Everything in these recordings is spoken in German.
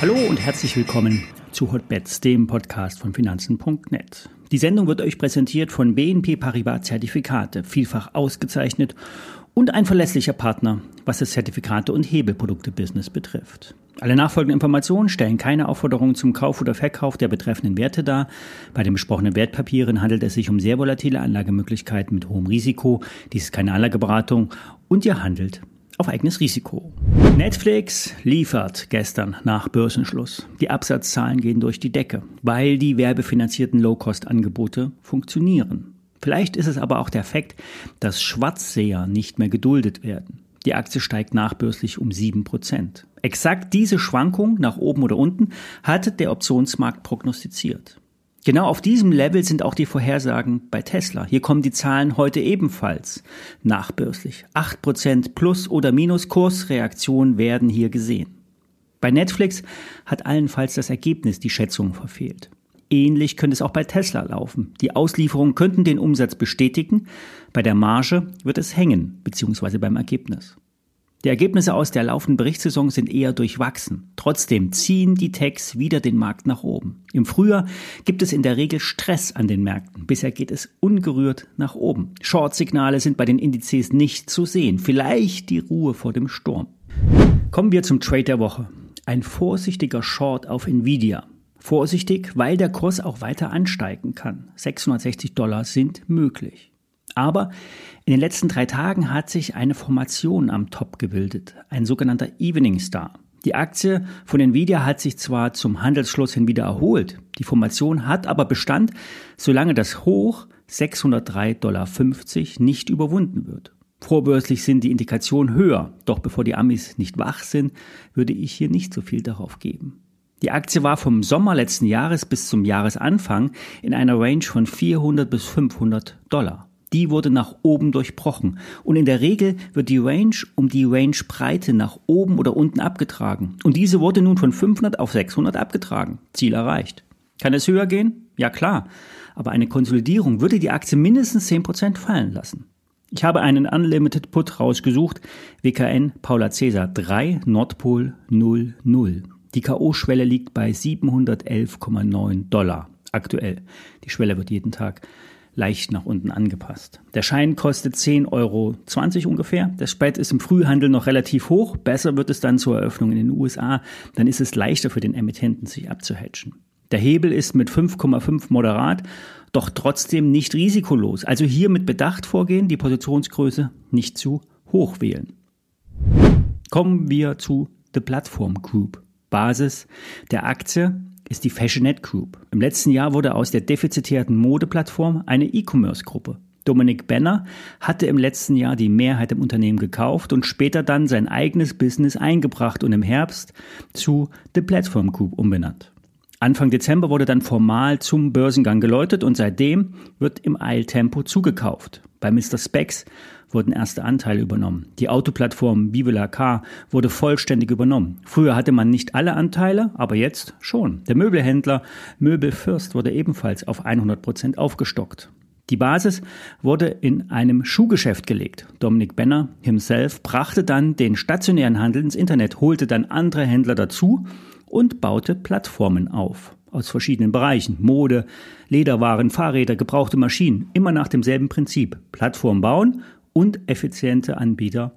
Hallo und herzlich willkommen zu Hotbets, dem Podcast von Finanzen.net. Die Sendung wird euch präsentiert von BNP Paribas Zertifikate, vielfach ausgezeichnet und ein verlässlicher Partner, was das Zertifikate- und Hebelprodukte-Business betrifft. Alle nachfolgenden Informationen stellen keine Aufforderung zum Kauf oder Verkauf der betreffenden Werte dar. Bei den besprochenen Wertpapieren handelt es sich um sehr volatile Anlagemöglichkeiten mit hohem Risiko. Dies ist keine Anlageberatung und ihr handelt auf eigenes Risiko. Netflix liefert gestern nach Börsenschluss. Die Absatzzahlen gehen durch die Decke, weil die werbefinanzierten Low-Cost-Angebote funktionieren. Vielleicht ist es aber auch der Fakt, dass Schwarzseher nicht mehr geduldet werden. Die Aktie steigt nachbörslich um 7%. Exakt diese Schwankung nach oben oder unten hat der Optionsmarkt prognostiziert. Genau auf diesem Level sind auch die Vorhersagen bei Tesla. Hier kommen die Zahlen heute ebenfalls nachbörslich. 8% plus oder minus Kursreaktion werden hier gesehen. Bei Netflix hat allenfalls das Ergebnis die Schätzung verfehlt. Ähnlich könnte es auch bei Tesla laufen. Die Auslieferungen könnten den Umsatz bestätigen, bei der Marge wird es hängen, beziehungsweise beim Ergebnis. Die Ergebnisse aus der laufenden Berichtssaison sind eher durchwachsen. Trotzdem ziehen die Techs wieder den Markt nach oben. Im Frühjahr gibt es in der Regel Stress an den Märkten. Bisher geht es ungerührt nach oben. Short-Signale sind bei den Indizes nicht zu sehen. Vielleicht die Ruhe vor dem Sturm. Kommen wir zum Trade der Woche. Ein vorsichtiger Short auf Nvidia. Vorsichtig, weil der Kurs auch weiter ansteigen kann. 660 Dollar sind möglich. Aber in den letzten drei Tagen hat sich eine Formation am Top gebildet, ein sogenannter Evening Star. Die Aktie von Nvidia hat sich zwar zum Handelsschluss hin wieder erholt, die Formation hat aber Bestand, solange das Hoch 603,50 Dollar nicht überwunden wird. Vorbörslich sind die Indikationen höher, doch bevor die Amis nicht wach sind, würde ich hier nicht so viel darauf geben. Die Aktie war vom Sommer letzten Jahres bis zum Jahresanfang in einer Range von 400 bis 500 Dollar die wurde nach oben durchbrochen. Und in der Regel wird die Range um die Rangebreite nach oben oder unten abgetragen. Und diese wurde nun von 500 auf 600 abgetragen. Ziel erreicht. Kann es höher gehen? Ja klar. Aber eine Konsolidierung würde die Aktie mindestens 10% fallen lassen. Ich habe einen Unlimited Put rausgesucht. WKN Paula Cäsar 3 Nordpol 00. Die K.O.-Schwelle liegt bei 711,9 Dollar aktuell. Die Schwelle wird jeden Tag leicht nach unten angepasst. Der Schein kostet 10,20 Euro ungefähr. Der Spread ist im Frühhandel noch relativ hoch. Besser wird es dann zur Eröffnung in den USA. Dann ist es leichter für den Emittenten, sich abzuhatchen. Der Hebel ist mit 5,5 moderat, doch trotzdem nicht risikolos. Also hier mit Bedacht vorgehen, die Positionsgröße nicht zu hoch wählen. Kommen wir zu The Platform Group. Basis der Aktie ist die Fashionet Group. Im letzten Jahr wurde aus der defizitären Modeplattform eine E-Commerce-Gruppe. Dominik Benner hatte im letzten Jahr die Mehrheit im Unternehmen gekauft und später dann sein eigenes Business eingebracht und im Herbst zu The Platform Group umbenannt. Anfang Dezember wurde dann formal zum Börsengang geläutet und seitdem wird im Eiltempo zugekauft. Bei Mr. Specs wurden erste Anteile übernommen. Die Autoplattform Vive Car wurde vollständig übernommen. Früher hatte man nicht alle Anteile, aber jetzt schon. Der Möbelhändler Möbelfürst wurde ebenfalls auf 100 Prozent aufgestockt. Die Basis wurde in einem Schuhgeschäft gelegt. Dominic Benner himself brachte dann den stationären Handel ins Internet, holte dann andere Händler dazu und baute Plattformen auf aus verschiedenen Bereichen. Mode, Lederwaren, Fahrräder, gebrauchte Maschinen. Immer nach demselben Prinzip. Plattform bauen und effiziente Anbieter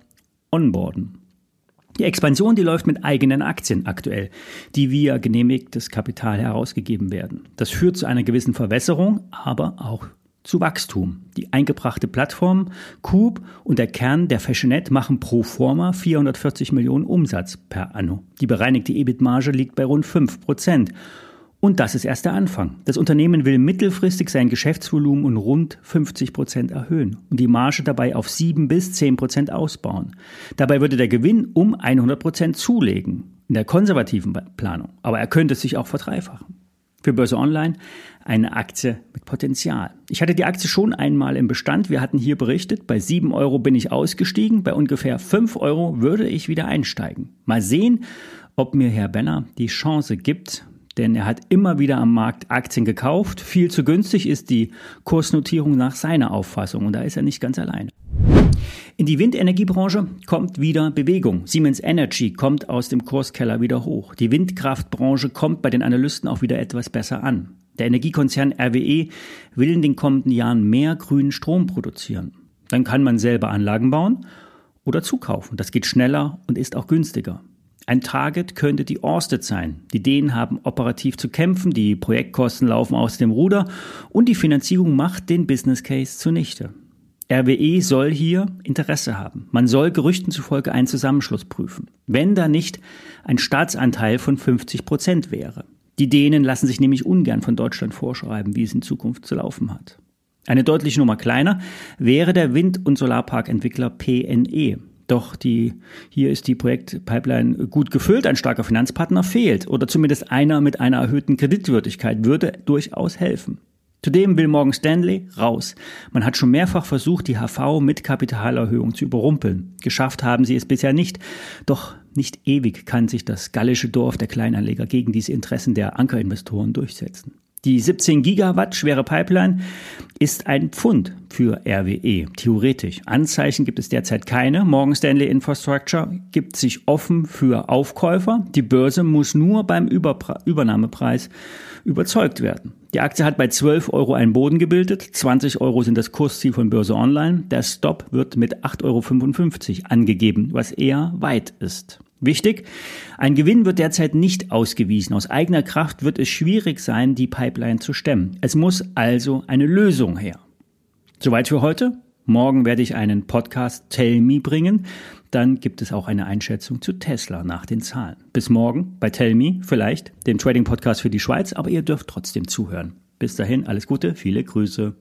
onboarden. Die Expansion, die läuft mit eigenen Aktien aktuell, die via genehmigtes Kapital herausgegeben werden. Das führt zu einer gewissen Verwässerung, aber auch zu Wachstum. Die eingebrachte Plattform Coop und der Kern der Fashionet machen pro forma 440 Millionen Umsatz per anno. Die bereinigte EBIT-Marge liegt bei rund 5 Prozent und das ist erst der Anfang. Das Unternehmen will mittelfristig sein Geschäftsvolumen um rund 50 Prozent erhöhen und die Marge dabei auf 7 bis 10 Prozent ausbauen. Dabei würde der Gewinn um 100 Prozent zulegen in der konservativen Planung. Aber er könnte sich auch verdreifachen. Für Börse Online eine Aktie mit Potenzial. Ich hatte die Aktie schon einmal im Bestand. Wir hatten hier berichtet, bei 7 Euro bin ich ausgestiegen. Bei ungefähr 5 Euro würde ich wieder einsteigen. Mal sehen, ob mir Herr Benner die Chance gibt, denn er hat immer wieder am Markt Aktien gekauft. Viel zu günstig ist die Kursnotierung nach seiner Auffassung und da ist er nicht ganz alleine. In die Windenergiebranche kommt wieder Bewegung. Siemens Energy kommt aus dem Kurskeller wieder hoch. Die Windkraftbranche kommt bei den Analysten auch wieder etwas besser an. Der Energiekonzern RWE will in den kommenden Jahren mehr grünen Strom produzieren. Dann kann man selber Anlagen bauen oder zukaufen. Das geht schneller und ist auch günstiger. Ein Target könnte die Orsted sein. Die Dänen haben operativ zu kämpfen, die Projektkosten laufen aus dem Ruder und die Finanzierung macht den Business Case zunichte. RWE soll hier Interesse haben. Man soll Gerüchten zufolge einen Zusammenschluss prüfen. Wenn da nicht ein Staatsanteil von 50 Prozent wäre. Die Dänen lassen sich nämlich ungern von Deutschland vorschreiben, wie es in Zukunft zu laufen hat. Eine deutliche Nummer kleiner wäre der Wind- und Solarparkentwickler PNE. Doch die, hier ist die Projektpipeline gut gefüllt, ein starker Finanzpartner fehlt oder zumindest einer mit einer erhöhten Kreditwürdigkeit würde durchaus helfen. Zudem will Morgan Stanley raus. Man hat schon mehrfach versucht, die HV mit Kapitalerhöhung zu überrumpeln. Geschafft haben sie es bisher nicht. Doch nicht ewig kann sich das gallische Dorf der Kleinanleger gegen diese Interessen der Ankerinvestoren durchsetzen. Die 17 Gigawatt schwere Pipeline ist ein Pfund für RWE, theoretisch. Anzeichen gibt es derzeit keine. Morgan Stanley Infrastructure gibt sich offen für Aufkäufer. Die Börse muss nur beim Überpre Übernahmepreis überzeugt werden. Die Aktie hat bei 12 Euro einen Boden gebildet. 20 Euro sind das Kursziel von Börse Online. Der Stop wird mit 8,55 Euro angegeben, was eher weit ist. Wichtig, ein Gewinn wird derzeit nicht ausgewiesen. Aus eigener Kraft wird es schwierig sein, die Pipeline zu stemmen. Es muss also eine Lösung her. Soweit für heute. Morgen werde ich einen Podcast Tell Me bringen. Dann gibt es auch eine Einschätzung zu Tesla nach den Zahlen. Bis morgen bei Tell Me, vielleicht dem Trading Podcast für die Schweiz, aber ihr dürft trotzdem zuhören. Bis dahin, alles Gute, viele Grüße.